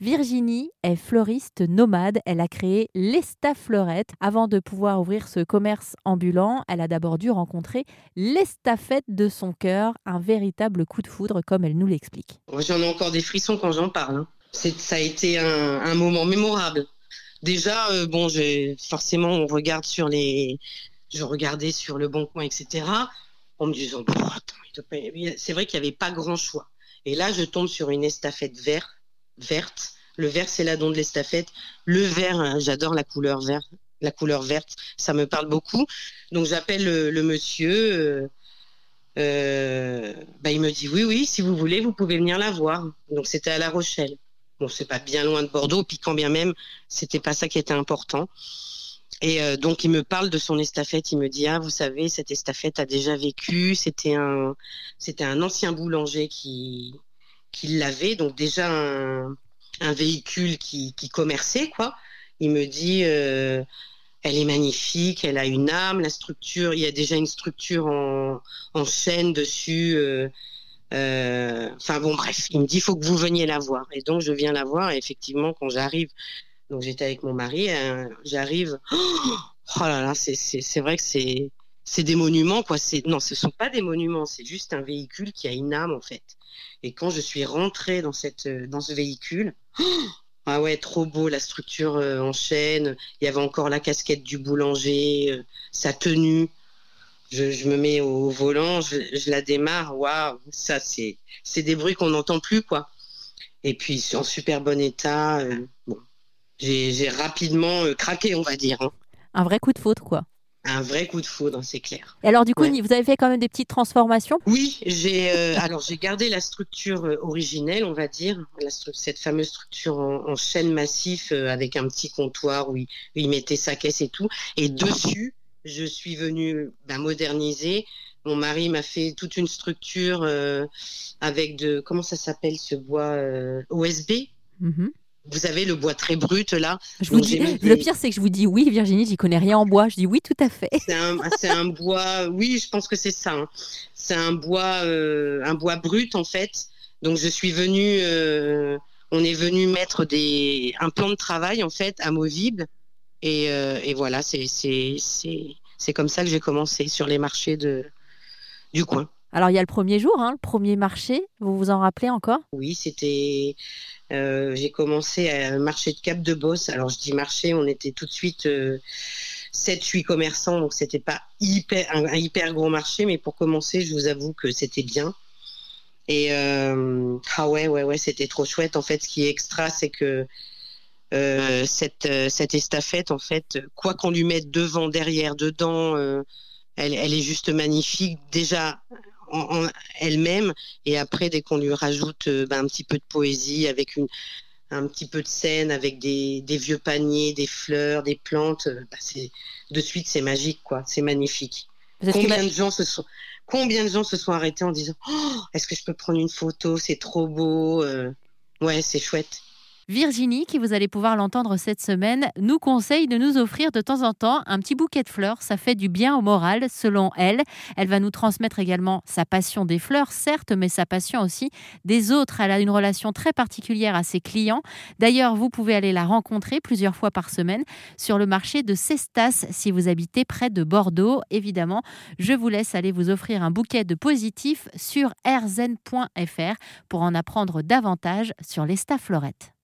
Virginie est fleuriste nomade. Elle a créé l'Estafleurette. Avant de pouvoir ouvrir ce commerce ambulant, elle a d'abord dû rencontrer l'estafette de son cœur, un véritable coup de foudre comme elle nous l'explique. J'en ai encore des frissons quand j'en parle. hein. Ça a été un, moment mémorable. Déjà, euh, bon, forcément, on regarde sur les, je regardais sur le bon coin, etc. En me disant, c'est vrai qu'il n'y avait pas grand choix. Et là, je tombe sur une estafette vert, verte. Le vert, c'est la don de l'estafette. Le vert, hein, j'adore la couleur vert, la couleur verte, ça me parle beaucoup. Donc j'appelle le, le monsieur. euh, euh, bah, il me dit oui, oui, si vous voulez, vous pouvez venir la voir. Donc c'était à La Rochelle. Bon, c'est pas bien loin de Bordeaux, puis quand bien même, c'était pas ça qui était important. Et euh, donc il me parle de son estafette. Il me dit ah, vous savez, cette estafette a déjà vécu. C'était un, c'était un ancien boulanger qui, qui l'avait. Donc déjà un, véhicule qui, qui commerçait quoi. Il me dit. euh, elle est magnifique, elle a une âme, la structure, il y a déjà une structure en, en chaîne dessus. euh, euh, Enfin bon, bref, il me dit il faut que vous veniez la voir. Et donc je viens la voir et effectivement quand j'arrive, donc j'étais avec mon mari, j'arrive, oh là là, c'est c'est vrai que c'est c'est des monuments quoi. Non, ce sont pas des monuments, c'est juste un véhicule qui a une âme en fait. Et quand je suis rentrée dans cette euh, dans ce véhicule, ah ouais, trop beau la structure euh, en chaîne. Il y avait encore la casquette du boulanger, euh, sa tenue. Je, me mets au volant, je, la démarre. Waouh, ça c'est c'est des bruits qu'on n'entend plus quoi. Et puis en super bon état. bon, j'ai rapidement craqué, on va dire. hein. Un vrai coup de foudre, quoi. Un vrai coup de foudre, c'est clair. Et alors, du coup, Ouais. vous avez fait quand même des petites transformations? Oui, j'ai euh, alors j'ai gardé la structure euh, originelle, on va dire, la cette fameuse structure en, en chaîne massif euh, avec un petit comptoir où il, où il mettait sa caisse et tout. Et dessus, je suis venue ben, moderniser. Mon mari m'a fait toute une structure euh, avec de comment ça s'appelle ce bois OSB. Mhm. Vous savez le bois très brut là. Je vous dis, Le pire, c'est que je vous dis oui, Virginie, j'y connais rien en bois. Je dis oui, tout à fait. C'est un, un bois, oui, je pense que c'est ça. hein. C'est un bois, euh, un bois brut en fait. Donc je suis venue, euh, on est venu mettre des, un plan de travail en fait amovible. Et, euh, et voilà, c'est, c'est, c'est, c'est comme ça que j'ai commencé sur les marchés de, du coin. Alors, il y a le premier jour, hein, le premier marché. Vous vous en rappelez encore? Oui, c'était. euh, j'ai commencé à un marché de Cap de Bosse. Alors je dis marché, on était tout de suite euh, 7-8 commerçants, donc c'était pas hyper un, hyper gros marché, mais pour commencer, je vous avoue que c'était bien. Et euh, ah ouais, ouais, ouais, c'était trop chouette. En fait, ce qui est extra, c'est que euh, cette euh, cette estafette, en fait, quoi qu'on lui mette devant, derrière, dedans, euh, elle est juste magnifique. Déjà en, en elle-même. Et après, dès qu'on lui rajoute euh, ben, un petit peu de poésie, avec une, un petit peu de scène, avec des, des vieux paniers, des fleurs, des plantes, euh, bah, c'est, de suite, c'est magique, quoi. C'est magnifique. Parce que Combien ma- de gens se sont, combien de gens se sont arrêtés en disant, Oh, est-ce que je peux prendre une photo? C'est trop beau. euh. Ouais, c'est chouette. Virginie, qui vous allez pouvoir l'entendre cette semaine, nous conseille de nous offrir de temps en temps un petit bouquet de fleurs. Ça fait du bien au moral, selon elle. Elle va nous transmettre également sa passion des fleurs, certes, mais sa passion aussi des autres. Elle a une relation très particulière à ses clients. D'ailleurs, vous pouvez aller la rencontrer plusieurs fois par semaine sur le marché de Cestas si vous habitez près de Bordeaux. Évidemment, je vous laisse aller vous offrir un bouquet de positifs sur rzen.fr pour en apprendre davantage sur l'Estaflorette.